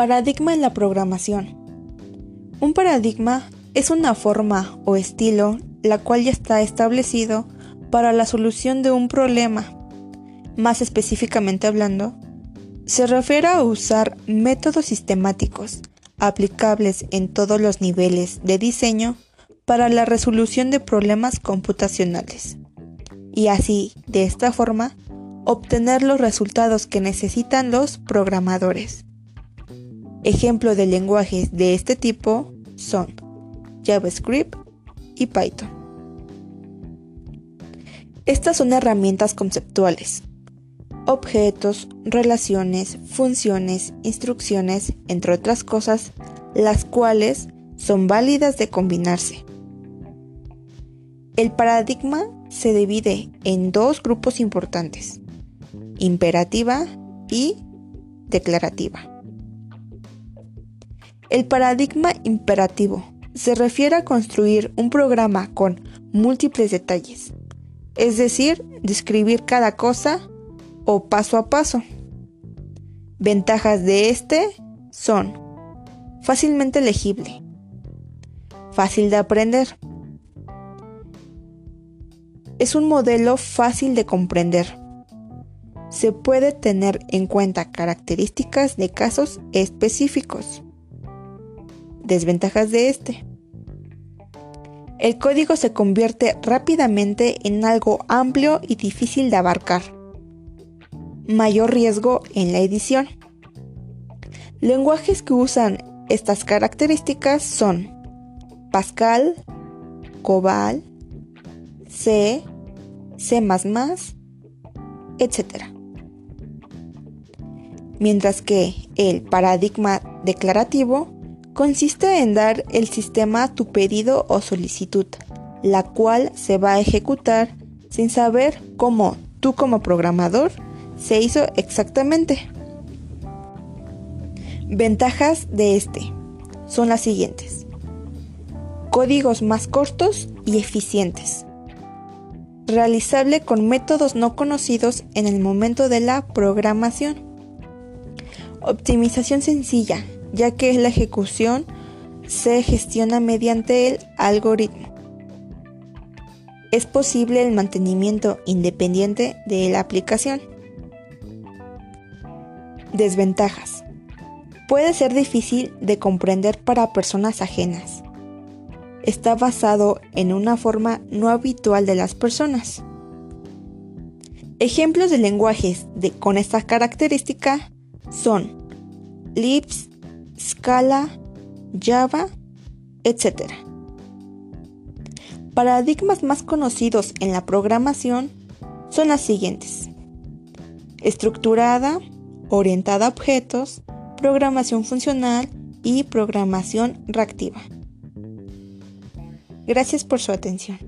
Paradigma en la programación. Un paradigma es una forma o estilo la cual ya está establecido para la solución de un problema. Más específicamente hablando, se refiere a usar métodos sistemáticos aplicables en todos los niveles de diseño para la resolución de problemas computacionales y así, de esta forma, obtener los resultados que necesitan los programadores. Ejemplos de lenguajes de este tipo son JavaScript y Python. Estas son herramientas conceptuales. Objetos, relaciones, funciones, instrucciones, entre otras cosas, las cuales son válidas de combinarse. El paradigma se divide en dos grupos importantes, imperativa y declarativa. El paradigma imperativo se refiere a construir un programa con múltiples detalles, es decir, describir cada cosa o paso a paso. Ventajas de este son fácilmente legible, fácil de aprender, es un modelo fácil de comprender. Se puede tener en cuenta características de casos específicos. Desventajas de este. El código se convierte rápidamente en algo amplio y difícil de abarcar. Mayor riesgo en la edición. Lenguajes que usan estas características son Pascal, Cobal, C, C++, etc. Mientras que el paradigma declarativo consiste en dar el sistema tu pedido o solicitud, la cual se va a ejecutar sin saber cómo tú como programador se hizo exactamente. Ventajas de este son las siguientes. Códigos más cortos y eficientes realizable con métodos no conocidos en el momento de la programación. Optimización sencilla, ya que la ejecución se gestiona mediante el algoritmo. Es posible el mantenimiento independiente de la aplicación. Desventajas. Puede ser difícil de comprender para personas ajenas está basado en una forma no habitual de las personas. Ejemplos de lenguajes con esta característica son Lisp, Scala, Java, etc. Paradigmas más conocidos en la programación son las siguientes. Estructurada, orientada a objetos, programación funcional y programación reactiva. Gracias por su atención.